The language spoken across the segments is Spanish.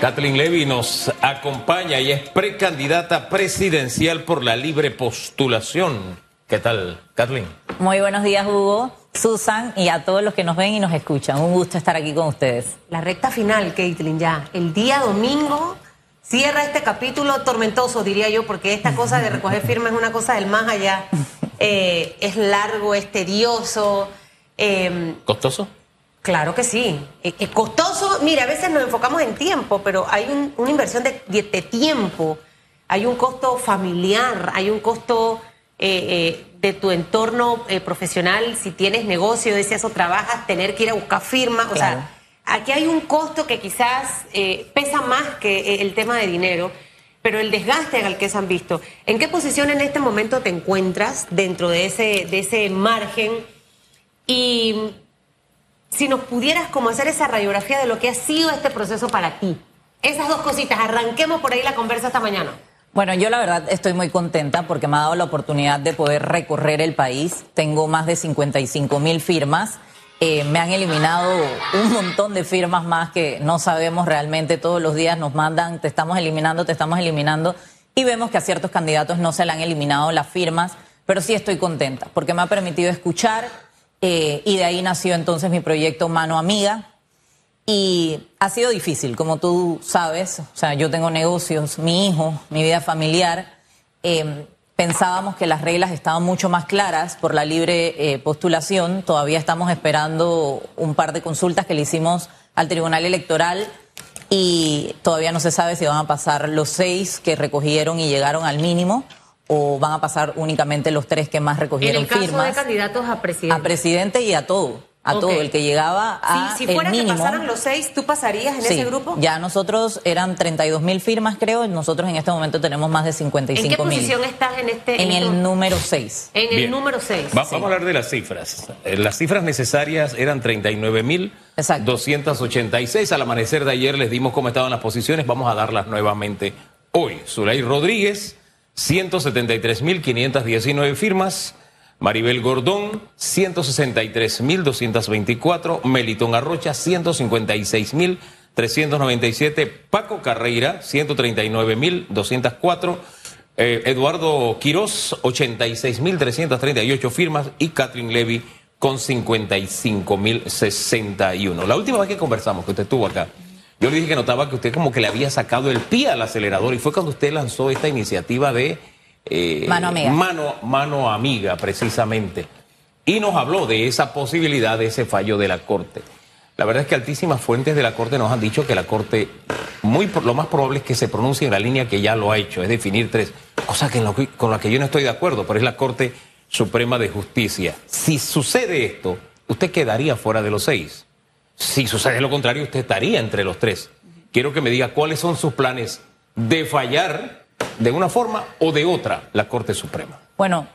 Kathleen Levy nos acompaña y es precandidata presidencial por la libre postulación. ¿Qué tal, Kathleen? Muy buenos días, Hugo, Susan y a todos los que nos ven y nos escuchan. Un gusto estar aquí con ustedes. La recta final, Caitlin, ya. El día domingo cierra este capítulo tormentoso, diría yo, porque esta cosa de recoger firmas es una cosa del más allá. Eh, es largo, es tedioso. Eh, ¿Costoso? Claro que sí. Es eh, costoso, mira, a veces nos enfocamos en tiempo, pero hay una inversión de, tiempo, hay un costo familiar, hay un costo de tu entorno profesional, si tienes negocio, decías o trabajas, tener que ir a buscar firmas, o sea Aquí hay un costo que quizás eh, pesa más que eh, el tema de dinero, pero el desgaste al que se han visto. ¿En qué posición en este momento te encuentras dentro de ese, de ese margen? Y si nos pudieras como hacer esa radiografía de lo que ha sido este proceso para ti. Esas dos cositas, arranquemos por ahí la conversa esta mañana. Bueno, yo la verdad estoy muy contenta porque me ha dado la oportunidad de poder recorrer el país. Tengo más de 55 mil firmas eh, me han eliminado un montón de firmas más que no sabemos realmente. Todos los días nos mandan, te estamos eliminando, te estamos eliminando. Y vemos que a ciertos candidatos no se le han eliminado las firmas, pero sí estoy contenta porque me ha permitido escuchar eh, y de ahí nació entonces mi proyecto Mano Amiga. Y ha sido difícil, como tú sabes. O sea, yo tengo negocios, mi hijo, mi vida familiar. Eh, Pensábamos que las reglas estaban mucho más claras por la libre eh, postulación. Todavía estamos esperando un par de consultas que le hicimos al Tribunal Electoral y todavía no se sabe si van a pasar los seis que recogieron y llegaron al mínimo o van a pasar únicamente los tres que más recogieron firmas. En el caso de candidatos a presidente. A presidente y a todo a todo el que llegaba a si, si fuera que pasaran los seis, ¿tú pasarías en ese grupo? Ya nosotros eran 32 mil firmas, creo. Nosotros en este momento tenemos más de 55 mil. ¿En qué posición estás en este? En, el número 6. En el número 6. vamos a hablar de las cifras. Eh, las cifras necesarias eran 39 mil 286. Al amanecer de ayer les dimos cómo estaban las posiciones. Vamos a darlas nuevamente hoy. Zulay Rodríguez, 173 mil 519 firmas. Maribel Gordón, 163.224. Melitón Arrocha, 156.397. Paco Carreira, 139.204. Eh, Eduardo Quirós, 86.338 firmas. Y Catherine Levy, con 55.061. La última vez que conversamos, que usted estuvo acá, yo le dije que notaba que usted como que le había sacado el pie al acelerador y fue cuando usted lanzó esta iniciativa de eh, mano amiga. Mano, amiga, precisamente. Y nos habló de esa posibilidad de ese fallo de la Corte. La verdad es que altísimas fuentes de la Corte nos han dicho que la Corte, muy lo más probable es que se pronuncie en la línea que ya lo ha hecho, es definir tres, cosas que con las que yo no estoy de acuerdo, pero es la Corte Suprema de Justicia. Si sucede esto, usted quedaría fuera de los seis. Si sucede lo contrario, usted estaría entre los tres. Quiero que me diga cuáles son sus planes de fallar de una forma o de otra la Corte Suprema? Bueno,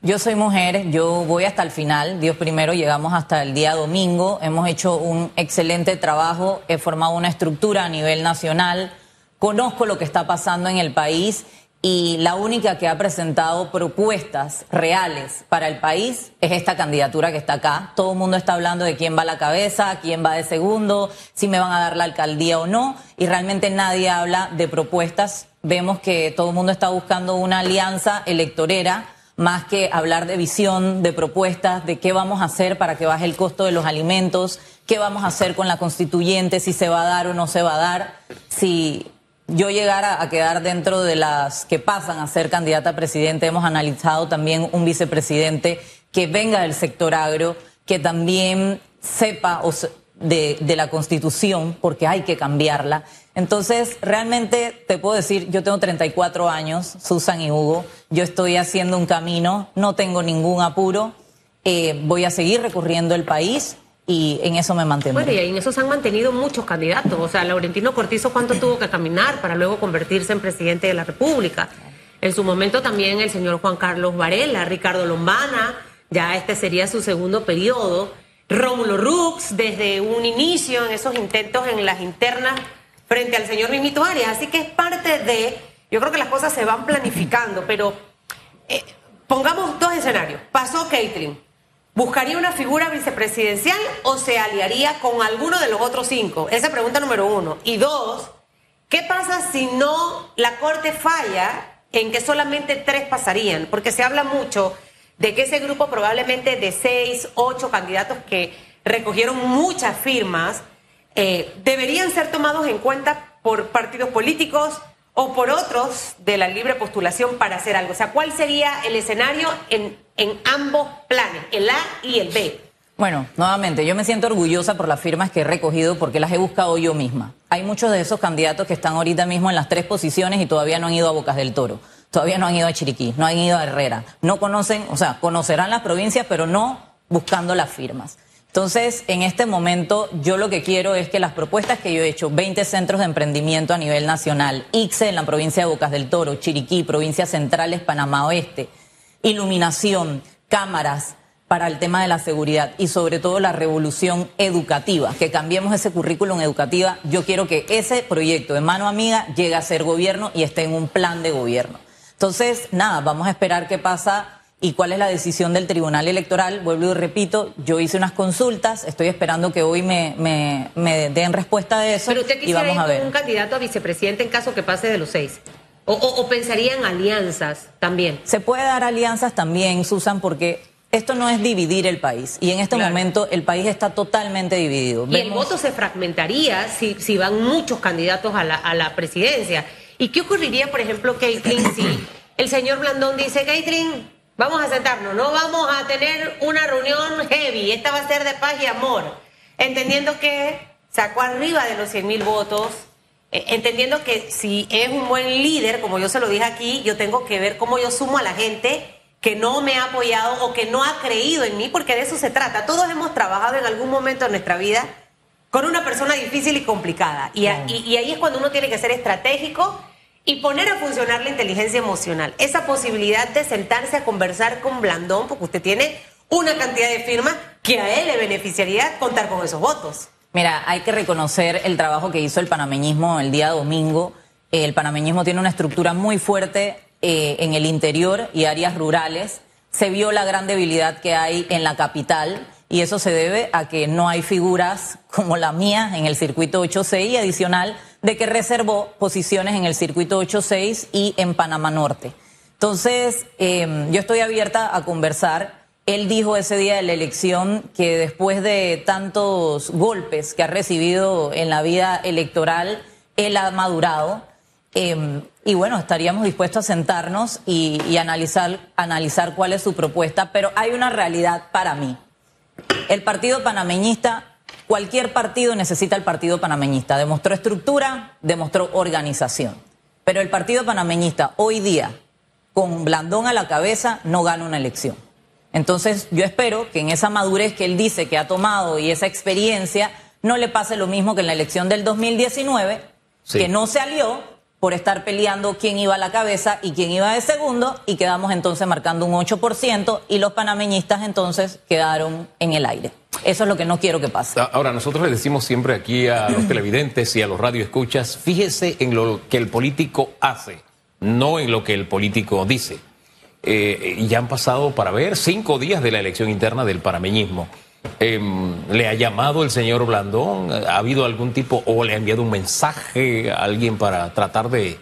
yo soy mujer, yo voy hasta el final, Dios primero, llegamos hasta el día domingo, hemos hecho un excelente trabajo, he formado una estructura a nivel nacional, conozco lo que está pasando en el país y la única que ha presentado propuestas reales para el país es esta candidatura que está acá. Todo el mundo está hablando de quién va a la cabeza, quién va de segundo, si me van a dar la alcaldía o no, y realmente nadie habla de propuestas. Vemos que todo el mundo está buscando una alianza electorera más que hablar de visión, de propuestas, de qué vamos a hacer para que baje el costo de los alimentos, qué vamos a hacer con la constituyente, si se va a dar o no se va a dar, si yo llegara a quedar dentro de las que pasan a ser candidata a presidente, hemos analizado también un vicepresidente que venga del sector agro, que también sepa de, de la constitución, porque hay que cambiarla. Entonces, realmente te puedo decir, yo tengo 34 años, Susan y Hugo, yo estoy haciendo un camino, no tengo ningún apuro, eh, voy a seguir recorriendo el país y en eso me mantengo. Bueno, y en eso se han mantenido muchos candidatos. O sea, Laurentino Cortizo, ¿cuánto tuvo que caminar para luego convertirse en presidente de la República? En su momento también el señor Juan Carlos Varela, Ricardo Lombana, ya este sería su segundo periodo. Rómulo Rux, desde un inicio en esos intentos en las internas frente al señor Mimito Arias. Así que es parte de. Yo creo que las cosas se van planificando, pero eh, pongamos dos escenarios. Pasó Caitlin ¿Buscaría una figura vicepresidencial o se aliaría con alguno de los otros cinco? Esa es pregunta número uno. Y dos, ¿qué pasa si no la Corte falla en que solamente tres pasarían? Porque se habla mucho de que ese grupo probablemente de seis, ocho candidatos que recogieron muchas firmas, eh, deberían ser tomados en cuenta por partidos políticos o por otros de la libre postulación para hacer algo. O sea, ¿cuál sería el escenario en, en ambos planes, el A y el B? Bueno, nuevamente, yo me siento orgullosa por las firmas que he recogido porque las he buscado yo misma. Hay muchos de esos candidatos que están ahorita mismo en las tres posiciones y todavía no han ido a Bocas del Toro, todavía no han ido a Chiriquí, no han ido a Herrera, no conocen, o sea, conocerán las provincias, pero no buscando las firmas. Entonces, en este momento, yo lo que quiero es que las propuestas que yo he hecho, 20 centros de emprendimiento a nivel nacional, ICSE en la provincia de Bocas del Toro, Chiriquí, provincias centrales, Panamá Oeste, iluminación, cámaras para el tema de la seguridad y sobre todo la revolución educativa, que cambiemos ese currículum educativa. Yo quiero que ese proyecto de mano amiga llegue a ser gobierno y esté en un plan de gobierno. Entonces, nada, vamos a esperar qué pasa y cuál es la decisión del Tribunal Electoral. Vuelvo y repito, yo hice unas consultas, estoy esperando que hoy me, me, den respuesta de eso. Pero usted quisiera ir con un candidato a vicepresidente en caso que pase de los seis. O, o, pensaría en alianzas también. Se puede dar alianzas también, Susan, porque esto no es dividir el país. Y en este momento el país está totalmente dividido. Y el voto se fragmentaría si, si van muchos candidatos a la, a la presidencia. ¿Y qué ocurriría, por ejemplo, Caitlin, si el señor Blandón dice, Caitlin, Vamos a sentarnos, no vamos a tener una reunión heavy, esta va a ser de paz y amor, entendiendo que sacó arriba de los 100 mil votos, entendiendo que si es un buen líder, como yo se lo dije aquí, yo tengo que ver cómo yo sumo a la gente que no me ha apoyado o que no ha creído en mí, porque de eso se trata. Todos hemos trabajado en algún momento de nuestra vida con una persona difícil y complicada, y, y ahí es cuando uno tiene que ser estratégico y poner a funcionar la inteligencia emocional. Esa posibilidad de sentarse a conversar con Blandón, porque usted tiene una cantidad de firmas que a él le beneficiaría contar con esos votos. Mira, hay que reconocer el trabajo que hizo el panameñismo el día domingo. El panameñismo tiene una estructura muy fuerte eh, en el interior y áreas rurales. Se vio la gran debilidad que hay en la capital y eso se debe a que no hay figuras como la mía en el circuito 8C y adicional de que reservó posiciones en el circuito 86 y en Panamá Norte. Entonces, em, yo estoy abierta a conversar. Él dijo ese día de la elección que después de tantos golpes que ha recibido en la vida electoral, él ha madurado. Em, y bueno, estaríamos dispuestos a sentarnos y, y analizar, analizar cuál es su propuesta, pero hay una realidad para mí. El partido panameñista Cualquier partido necesita el partido panameñista. Demostró estructura, demostró organización. Pero el partido panameñista hoy día, con Blandón a la cabeza, no gana una elección. Entonces yo espero que en esa madurez que él dice que ha tomado y esa experiencia no le pase lo mismo que en la elección del 2019, que no se alió por estar peleando quién iba a la cabeza y quién iba de segundo y quedamos entonces marcando un 8% y los panameñistas entonces quedaron en el aire. Eso es lo que no quiero que pase. Ahora, nosotros le decimos siempre aquí a los televidentes y a los radioescuchas, fíjese en lo que el político hace, no en lo que el político dice. Eh, ya han pasado para ver cinco días de la elección interna del panameñismo. Em, ¿Le ha llamado el señor Blandón? ¿Ha habido algún tipo o le ha enviado un mensaje a alguien para tratar de...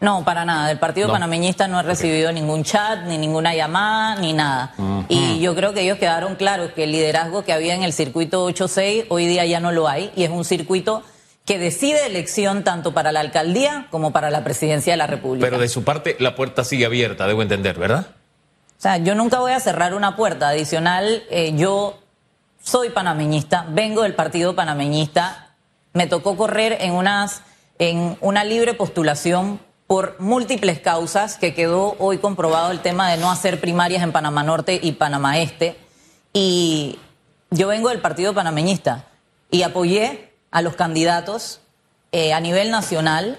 No, para nada. Del Partido Panameñista no he recibido ningún chat, ni ninguna llamada, ni nada. Y yo creo que ellos quedaron claros que el liderazgo que había en el circuito 8-6 hoy día ya no lo hay y es un circuito que decide elección tanto para la alcaldía como para la presidencia de la República. Pero de su parte la puerta sigue abierta, debo entender, ¿verdad? O sea, yo nunca voy a cerrar una puerta. Adicional, eh, yo soy panameñista, vengo del partido panameñista, me tocó correr en, unas, en una libre postulación por múltiples causas, que quedó hoy comprobado el tema de no hacer primarias en Panamá Norte y Panamá Este. Y yo vengo del partido panameñista y apoyé a los candidatos eh, a nivel nacional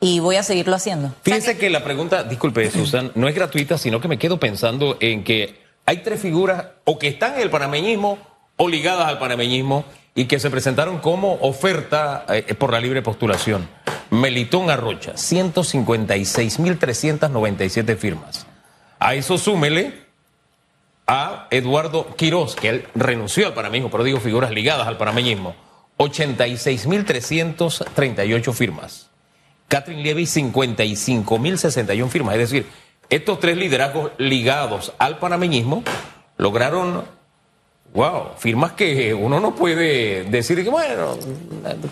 y voy a seguirlo haciendo. Fíjense que la pregunta, disculpe, Susan, no es gratuita, sino que me quedo pensando en que hay tres figuras o que están en el panameñismo o ligadas al panameñismo y que se presentaron como oferta eh, por la libre postulación. Melitón Arrocha, 156.397 firmas. A eso súmele a Eduardo Quirós, que él renunció al panameñismo, pero digo figuras ligadas al panameñismo, 86.338 firmas. Catherine Levy 55.061 firmas. Es decir, estos tres liderazgos ligados al panameñismo lograron, wow, firmas que uno no puede decir que, bueno,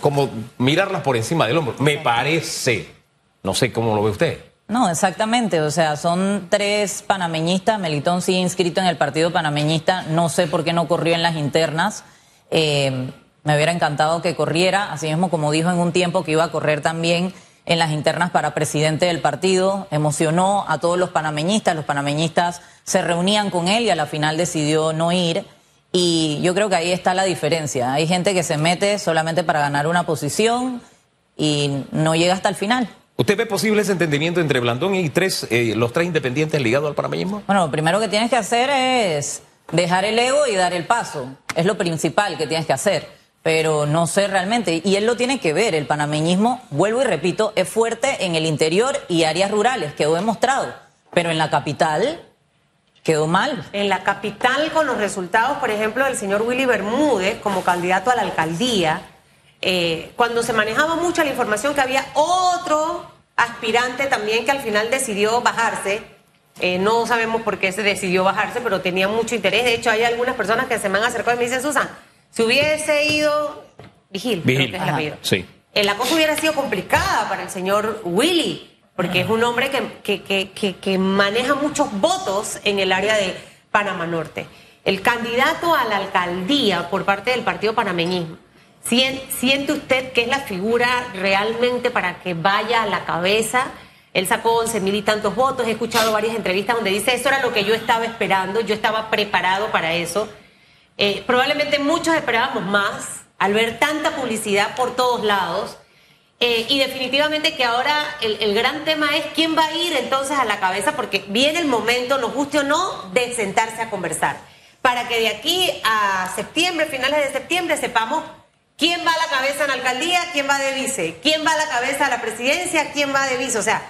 como mirarlas por encima del hombro. Me parece, no sé cómo lo ve usted. No, exactamente. O sea, son tres panameñistas. Melitón sigue inscrito en el partido panameñista. No sé por qué no corrió en las internas. Eh, me hubiera encantado que corriera, así mismo como dijo en un tiempo que iba a correr también en las internas para presidente del partido. Emocionó a todos los panameñistas. Los panameñistas se reunían con él y a la final decidió no ir. Y yo creo que ahí está la diferencia. Hay gente que se mete solamente para ganar una posición y no llega hasta el final. ¿Usted ve posible ese entendimiento entre Blandón y tres, eh, los tres independientes ligados al panameñismo? Bueno, lo primero que tienes que hacer es dejar el ego y dar el paso. Es lo principal que tienes que hacer. Pero no sé realmente. Y él lo tiene que ver. El panameñismo, vuelvo y repito, es fuerte en el interior y áreas rurales. Quedó demostrado. Pero en la capital quedó mal. En la capital, con los resultados, por ejemplo, del señor Willy Bermúdez como candidato a la alcaldía eh, cuando se manejaba mucho la información que había otro aspirante también que al final decidió bajarse. Eh, no sabemos por qué se decidió bajarse, pero tenía mucho interés. De hecho, hay algunas personas que se me han acercado y me dicen, Susan, si hubiese ido Vigil, Vigil. creo que es. Sí. Eh, la cosa hubiera sido complicada para el señor Willy, porque es un hombre que, que, que, que, maneja muchos votos en el área de Panamá Norte. El candidato a la alcaldía por parte del partido panameñismo ¿Sien- ¿Siente usted que es la figura realmente para que vaya a la cabeza? Él sacó 11 mil y tantos votos. He escuchado varias entrevistas donde dice, eso era lo que yo estaba esperando, yo estaba preparado para eso. Eh, probablemente muchos esperábamos más al ver tanta publicidad por todos lados. Eh, y definitivamente que ahora el, el gran tema es quién va a ir entonces a la cabeza, porque viene el momento, nos guste o no, de sentarse a conversar. Para que de aquí a septiembre, finales de septiembre, sepamos quién va a la cabeza en la alcaldía, quién va de vice, quién va a la cabeza a la presidencia, quién va de vice. O sea,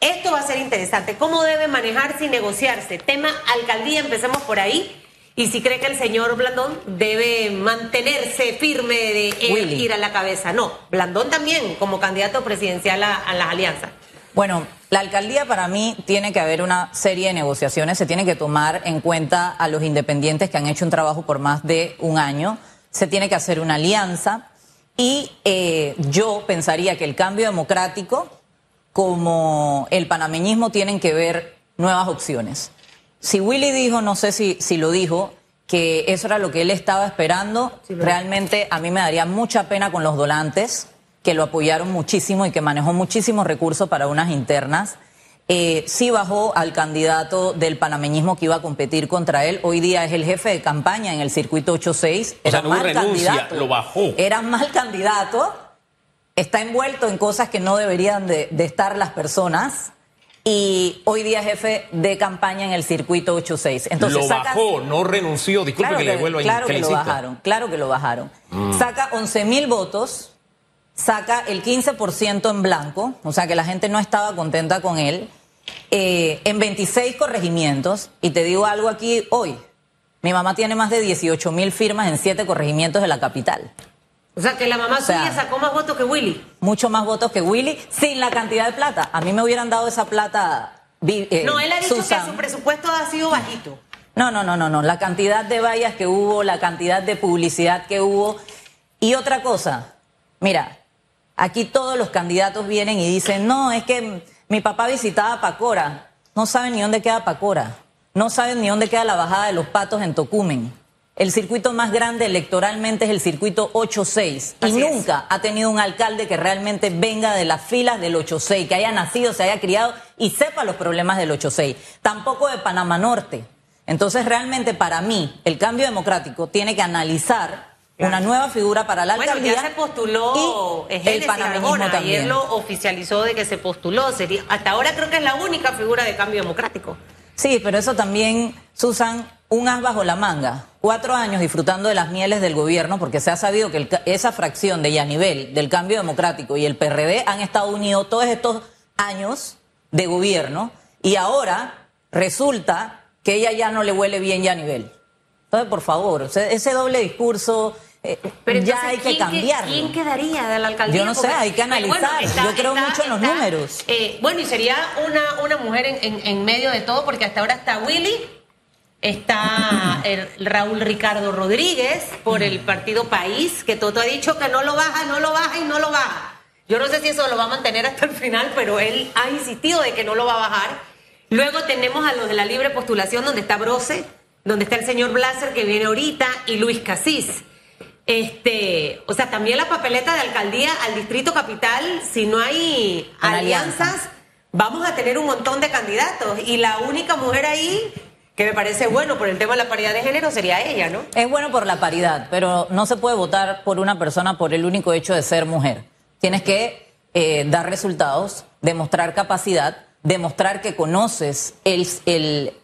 esto va a ser interesante. ¿Cómo debe manejarse y negociarse? Tema alcaldía, empecemos por ahí. Y si cree que el señor Blandón debe mantenerse firme de él ir a la cabeza. No, Blandón también como candidato presidencial a, a las alianzas. Bueno, la alcaldía para mí tiene que haber una serie de negociaciones, se tiene que tomar en cuenta a los independientes que han hecho un trabajo por más de un año, se tiene que hacer una alianza y eh, yo pensaría que el cambio democrático como el panameñismo tienen que ver nuevas opciones. Si Willy dijo, no sé si, si lo dijo, que eso era lo que él estaba esperando, Sí, realmente a mí me daría mucha pena con los donantes, que lo apoyaron muchísimo y que manejó muchísimos recursos para unas internas. Eh, sí bajó al candidato del panameñismo que iba a competir contra él. Hoy día es el jefe de campaña en el circuito 8-6. O sea, Era no mal renuncia, candidato. lo bajó. Era mal candidato. Está envuelto en cosas que no deberían de, de estar las personas. Y hoy día jefe de campaña en el circuito 8-6. Entonces lo saca- bajó, no renunció. Disculpe Claro que, le vuelva a claro que que le lo bajaron, claro que lo bajaron. Mm. Saca 11 mil votos, saca el 15% en blanco, o sea que la gente no estaba contenta con él, eh, en 26 corregimientos, y te digo algo aquí hoy, mi mamá tiene más de 18 mil firmas en 7 corregimientos de la capital, O sea, que la mamá O sea- suya sacó más votos que Willy. mucho más votos que Willy, sin la cantidad de plata. A mí me hubieran dado esa plata. eh, No, él ha dicho Susan. que su presupuesto ha sido bajito. No, no, no, no, no. La cantidad de vallas que hubo, la cantidad de publicidad que hubo. Y otra cosa, mira, aquí todos los candidatos vienen y dicen, no, es que mi papá visitaba Pacora. No saben ni dónde queda Pacora. No saben ni dónde queda la bajada de los patos en Tocumen. El circuito más grande electoralmente es el circuito 8-6. Y es. nunca ha tenido un alcalde que realmente venga de las filas del 8-6, que haya nacido, se haya criado y sepa los problemas del 8-6. Tampoco de Panamá Norte. Entonces, realmente para mí, el cambio democrático tiene que analizar una nueva figura para la Bueno, alcaldía. ya se postuló y el panameñismo. Ayer también. lo oficializó de que se postuló. Sería, hasta ahora creo que es la única figura de cambio democrático. Sí, pero eso también, Susan, un as bajo la manga. Cuatro años disfrutando de las mieles del gobierno, porque se ha sabido que el esa fracción de Yanivel, del Cambio Democrático y el PRD han estado unidos todos estos años de gobierno y ahora resulta que ella ya no le huele bien Yanivel. Entonces, por favor, o sea, ese doble discurso, eh, Pero ya hay que ¿quién que- cambiarlo. ¿Quién quedaría de la alcaldía? Yo no sé, hay que bueno, analizar. está- Yo creo está- mucho en los está, números. eh, bueno, y sería una, una mujer en, en- en medio de todo, porque hasta ahora está Willy, está el Raúl Ricardo Rodríguez por el partido País, que Toto ha dicho que no lo baja, no lo baja y no lo baja. Yo no sé si eso lo va a mantener hasta el final, pero él ha insistido de que no lo va a bajar. Luego tenemos a los de la libre postulación, donde está Brose, donde está el señor Blaser, que viene ahorita, y Luis Casís. Este, o sea, también la papeleta de alcaldía al distrito capital, si no hay alianzas, alianza. vamos a tener un montón de candidatos. Y la única mujer ahí que me parece bueno por el tema de la paridad de género sería ella, ¿no? Es bueno por la paridad, pero no se puede votar por una persona por el único hecho de ser mujer. Tienes que eh, dar resultados, demostrar capacidad, demostrar que conoces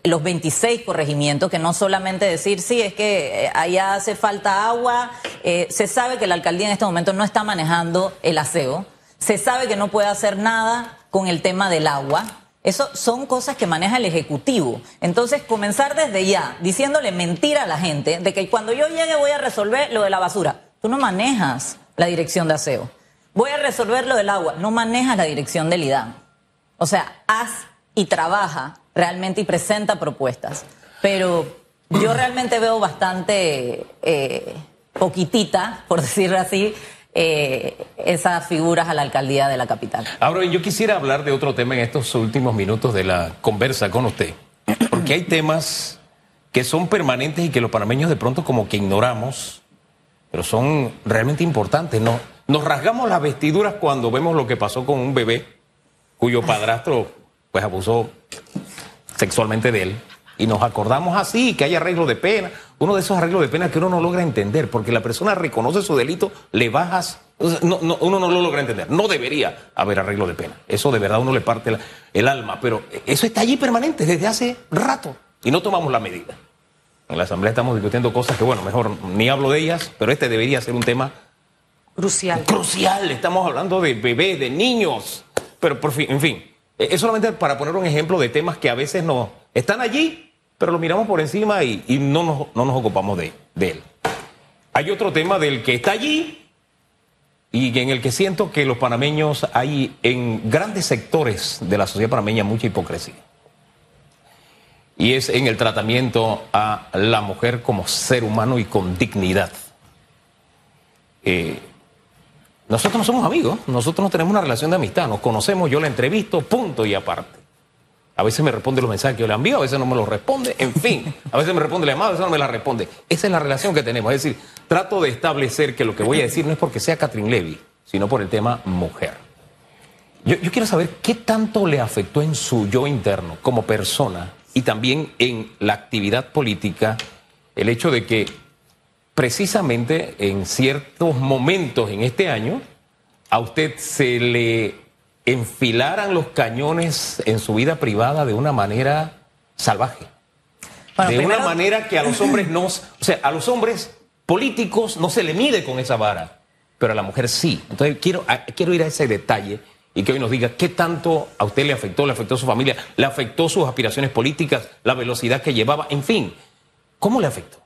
los 26 corregimientos, que no solamente decir, sí, es que eh, allá hace falta agua, eh, se sabe que la alcaldía en este momento no está manejando el aseo, se sabe que no puede hacer nada con el tema del agua. Eso son cosas que maneja el Ejecutivo. Entonces, comenzar desde ya, diciéndole mentira a la gente de que cuando yo llegue voy a resolver lo de la basura. Tú no manejas la dirección de aseo. Voy a resolver lo del agua. No manejas la dirección del IDAN. O sea, haz y trabaja realmente y presenta propuestas. Pero yo realmente veo bastante eh, poquitita, por decirlo así, eh, esas figuras a la alcaldía de la capital. Ahora, yo quisiera hablar de otro tema en estos últimos minutos de la conversa con usted, porque hay temas que son permanentes y que los panameños de pronto como que ignoramos, pero son realmente importantes. ¿no? Nos rasgamos las vestiduras cuando vemos lo que pasó con un bebé cuyo padrastro pues abusó sexualmente de él. Y nos acordamos así, que hay arreglo de pena. Uno de esos arreglos de pena que uno no logra entender, porque la persona reconoce su delito, le bajas. no- no, uno no lo logra entender. No debería haber arreglo de pena. Eso de verdad uno le parte la- el alma. Pero eso está allí permanente desde hace rato. Y no tomamos la medida. En la Asamblea estamos discutiendo cosas que, bueno, mejor ni hablo de ellas, pero este debería ser un tema Crucial. crucial. Estamos hablando de bebés, de niños. Pero, por fin, en fin, eh, es solamente para poner un ejemplo de temas que a veces no están allí, pero lo miramos por encima y, no, nos, no nos ocupamos de, de él. Hay otro tema del que está allí y en el que siento que los panameños hay en grandes sectores de la sociedad panameña mucha hipocresía. Y es en el tratamiento a la mujer como ser humano y con dignidad. Eh, nosotros no somos amigos, nosotros no tenemos una relación de amistad, nos conocemos, yo la entrevisto, punto y aparte. A veces me responde los mensajes que yo le envío, a veces no me los responde, en fin, a veces me responde la llamada, a veces no me la responde. Esa es la relación que tenemos, es decir, trato de establecer que lo que voy a decir no es porque sea Catherine Levy, sino por el tema mujer. Yo, yo quiero saber qué tanto le afectó en su yo interno como persona y también en la actividad política el hecho de que precisamente en ciertos momentos en este año a usted se le enfilaran los cañones en su vida privada de una manera salvaje. Bueno, de primero- una manera que a los hombres no, o sea, a los hombres políticos no se le mide con esa vara, pero a la mujer sí. Entonces quiero, a- quiero ir a ese detalle y que hoy nos diga qué tanto a usted le afectó, le afectó a su familia, le afectó sus aspiraciones políticas, la velocidad que llevaba, en fin, ¿cómo le afectó?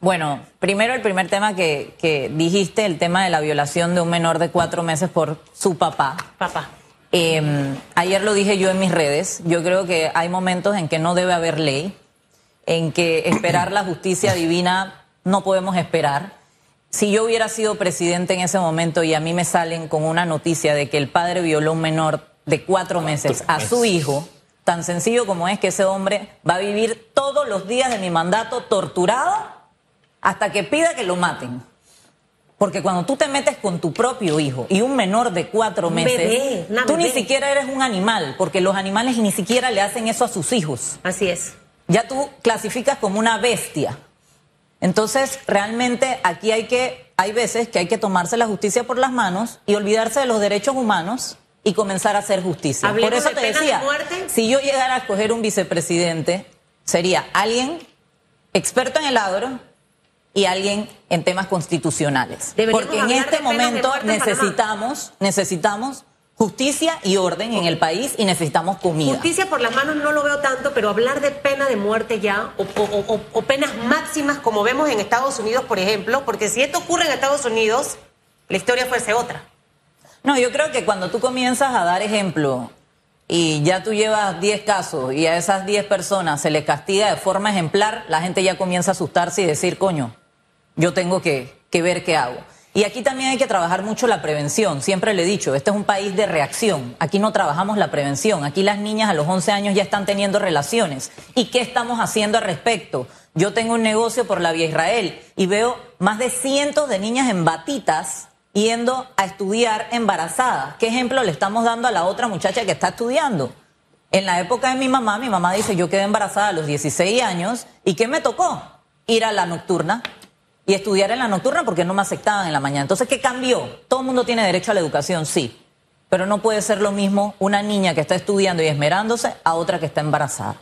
Bueno, primero el primer tema que, que dijiste, el tema de la violación de un menor de cuatro meses por su papá. Papá. Eh, ayer lo dije yo en mis redes, yo creo que hay momentos en que no debe haber ley, en que esperar la justicia divina no podemos esperar. Si yo hubiera sido presidente en ese momento y a mí me salen con una noticia de que el padre violó a un menor de cuatro meses a su hijo, tan sencillo como es que ese hombre va a vivir todos los días de mi mandato torturado hasta que pida que lo maten. Porque cuando tú te metes con tu propio hijo y un menor de cuatro meses, bebé, tú ni siquiera eres un animal, porque los animales ni siquiera le hacen eso a sus hijos. Así es. Ya tú clasificas como una bestia. Entonces, realmente aquí hay que, hay veces que hay que tomarse la justicia por las manos y olvidarse de los derechos humanos y comenzar a hacer justicia. Hablemos por eso de te de decía, muerte. si yo llegara a escoger un vicepresidente, sería alguien experto en el agro y alguien en temas constitucionales. Deberíamos Porque en este momento necesitamos, necesitamos justicia y orden en el país y necesitamos comida. Justicia por las manos no lo veo tanto, pero hablar de pena de muerte ya o, o- o penas máximas como vemos en Estados Unidos, por ejemplo, porque si esto ocurre en Estados Unidos, la historia fuese otra. No, yo creo que cuando tú comienzas a dar ejemplo y ya tú llevas 10 casos y a esas 10 personas se les castiga de forma ejemplar, la gente ya comienza a asustarse y decir, coño, yo tengo que, ver qué hago. Y aquí también hay que trabajar mucho la prevención. Siempre le he dicho, este es un país de reacción. Aquí no trabajamos la prevención. Aquí las niñas a los 11 años ya están teniendo relaciones. ¿Y qué estamos haciendo al respecto? Yo tengo un negocio por la Vía Israel y veo más de cientos de niñas en batitas yendo a estudiar embarazadas. ¿Qué ejemplo le estamos dando a la otra muchacha que está estudiando? En la época de mi mamá, mi mamá dice, yo quedé embarazada a los 16 años y ¿qué me tocó? Ir a la nocturna y estudiar en la nocturna porque no me aceptaban en la mañana. Entonces, ¿qué cambió? Todo el mundo tiene derecho a la educación, sí, pero no puede ser lo mismo una niña que está estudiando y esmerándose a otra que está embarazada.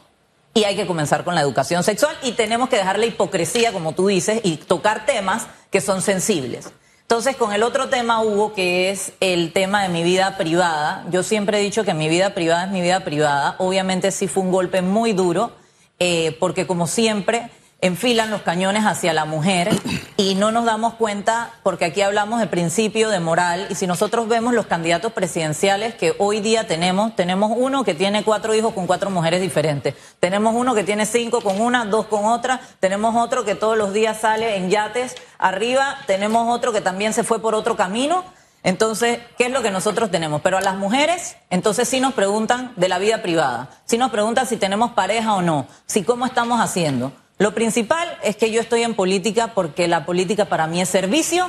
Y hay que comenzar con la educación sexual y tenemos que dejar la hipocresía, como tú dices, y tocar temas que son sensibles. Entonces, con el otro tema, Hugo, que es el tema de mi vida privada, yo siempre he dicho que mi vida privada es mi vida privada. Obviamente sí fue un golpe muy duro, eh, porque como siempre enfilan los cañones hacia la mujer y no nos damos cuenta, porque aquí hablamos de principio, de moral, y si nosotros vemos los candidatos presidenciales que hoy día tenemos, tenemos uno que tiene cuatro hijos con cuatro mujeres diferentes, tenemos uno que tiene cinco con una, dos con otra, tenemos otro que todos los días sale en yates arriba, tenemos otro que también se fue por otro camino. Entonces, ¿qué es lo que nosotros tenemos? Pero a las mujeres, entonces sí nos preguntan de la vida privada, sí nos preguntan si tenemos pareja o no, si cómo estamos haciendo. Lo principal es que yo estoy en política porque la política para mí es servicio.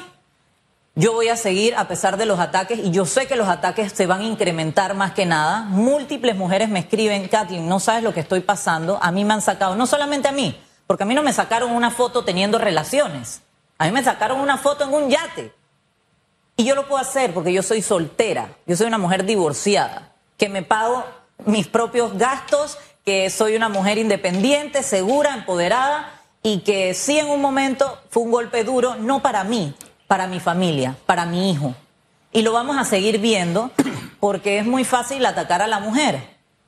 Yo voy a seguir a pesar de los ataques y yo sé que los ataques se van a incrementar más que nada. Múltiples mujeres me escriben, Kathleen, no sabes lo que estoy pasando. A mí me han sacado, no solamente a mí, porque a mí no me sacaron una foto teniendo relaciones. A mí me sacaron una foto en un yate. Y yo lo puedo hacer porque yo soy soltera, yo soy una mujer divorciada, que me pago mis propios gastos, que soy una mujer independiente, segura, empoderada y que sí en un momento fue un golpe duro, no para mí, para mi familia, para mi hijo. Y lo vamos a seguir viendo porque es muy fácil atacar a la mujer.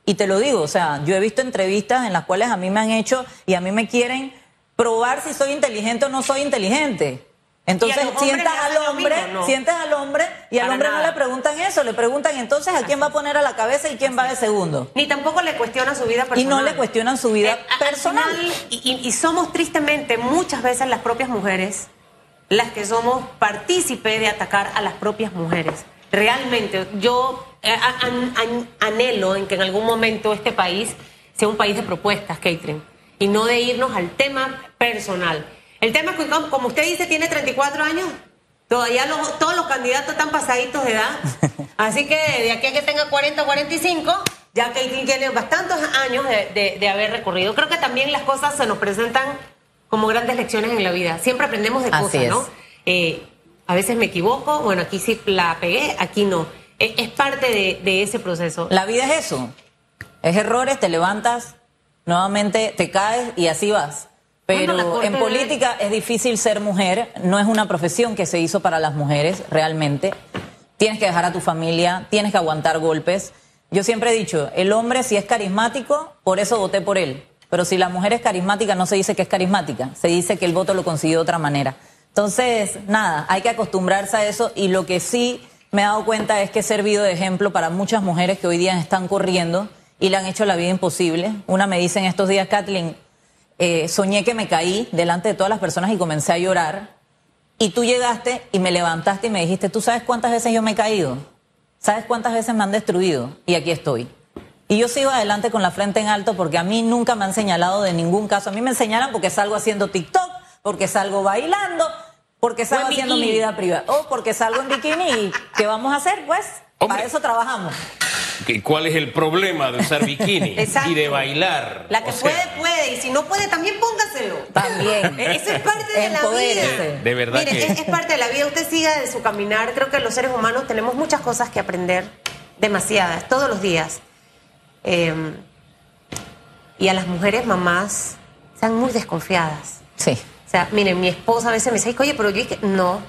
Y te lo digo, o sea, yo he visto entrevistas en las cuales a mí me han hecho y a mí me quieren probar si soy inteligente o no soy inteligente. Entonces sientas al hombre, mismo, ¿no? sientas al hombre y al Para hombre no nada. le preguntan eso, le preguntan entonces a quién va a poner a la cabeza y quién va de segundo. Ni tampoco le cuestiona su vida personal. Y no le cuestionan su vida Eh, personal. final, y, y- y somos tristemente muchas veces las propias mujeres las que somos partícipes de atacar a las propias mujeres. Realmente, yo eh, an- an- anhelo en que en algún momento este país sea un país de propuestas, Catherine, y no de irnos al tema personal. El tema es que, como usted dice, tiene 34 años. Todavía los- todos los candidatos están pasaditos de edad. Así que de aquí a que tenga 40 o 45, ya Caitlyn tiene bastantes años de, de- de haber recorrido. Creo que también las cosas se nos presentan como grandes lecciones en la vida. Siempre aprendemos de Así cosas, es. ¿no? Eh, a veces me equivoco, bueno, aquí sí la pegué, aquí no. Es, es parte de, de ese proceso. La vida es eso. Es errores, te levantas, nuevamente te caes y así vas. Pero en de- política es difícil ser mujer, no es una profesión que se hizo para las mujeres realmente. Tienes que dejar a tu familia, tienes que aguantar golpes. Yo siempre he dicho, el hombre si es carismático, por eso voté por él. Pero si la mujer es carismática, no se dice que es carismática, se dice que el voto lo consiguió de otra manera. Entonces, nada, hay que acostumbrarse a eso y lo que sí me he dado cuenta es que he servido de ejemplo para muchas mujeres que hoy día están corriendo y le han hecho la vida imposible. Una me dice en estos días, Kathleen, eh, soñé que me caí delante de todas las personas y comencé a llorar. Y tú llegaste y me levantaste y me dijiste, ¿tú sabes cuántas veces yo me he caído? ¿Sabes cuántas veces me han destruido? Y aquí estoy. Y yo sigo adelante con la frente en alto porque a mí nunca me han señalado de ningún caso. A mí me señalan porque salgo haciendo TikTok, porque salgo bailando, porque salgo en haciendo mi vida privada. O porque salgo en bikini y ¿qué vamos a hacer? Pues Hombre. para eso trabajamos. ¿Qué- ¿Cuál es el problema de usar bikini Exacto. y de bailar? La que O sea, puede, puede, y si no puede, también póngaselo. También. Eso es parte de la vida. De- verdad Mire, que- es, es parte de la vida. Usted siga de su caminar. Creo que los seres humanos tenemos muchas cosas que aprender, demasiadas, todos los días. Eh, y a las mujeres mamás están muy desconfiadas. Sí. O sea, miren, mi esposa a veces me dice, oye, pero yo dije, no,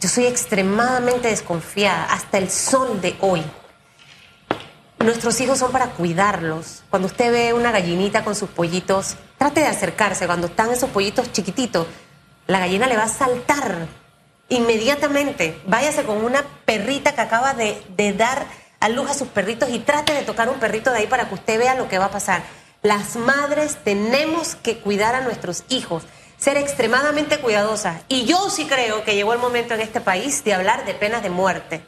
yo soy extremadamente desconfiada hasta el sol de hoy. Nuestros hijos son para cuidarlos. Cuando usted ve una gallinita con sus pollitos, trate de acercarse. Cuando están esos pollitos chiquititos, la gallina le va a saltar inmediatamente. Váyase con una perrita que acaba de, de dar a luz a sus perritos y trate de tocar un perrito de ahí para que usted vea lo que va a pasar. Las madres tenemos que cuidar a nuestros hijos, ser extremadamente cuidadosas. Y yo sí creo que llegó el momento en este país de hablar de penas de muerte.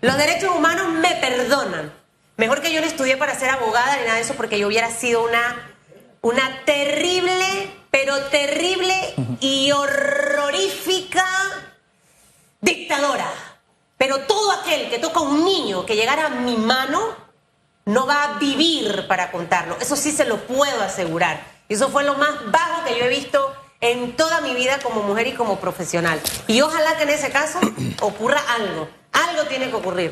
Los derechos humanos me perdonan. Mejor que yo no estudié para ser abogada ni nada de eso porque yo hubiera sido una, una terrible, pero terrible y horrorífica dictadora. Pero todo aquel que toca a un niño que llegara a mi mano no va a vivir para contarlo. Eso sí se lo puedo asegurar. Y eso fue lo más bajo que yo he visto en toda mi vida como mujer y como profesional. Y ojalá que en ese caso ocurra algo. Algo tiene que ocurrir.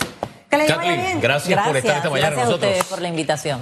Que vaya Kathleen, bien. gracias, por estar esta mañana gracias con a ustedes nosotros. por la invitación.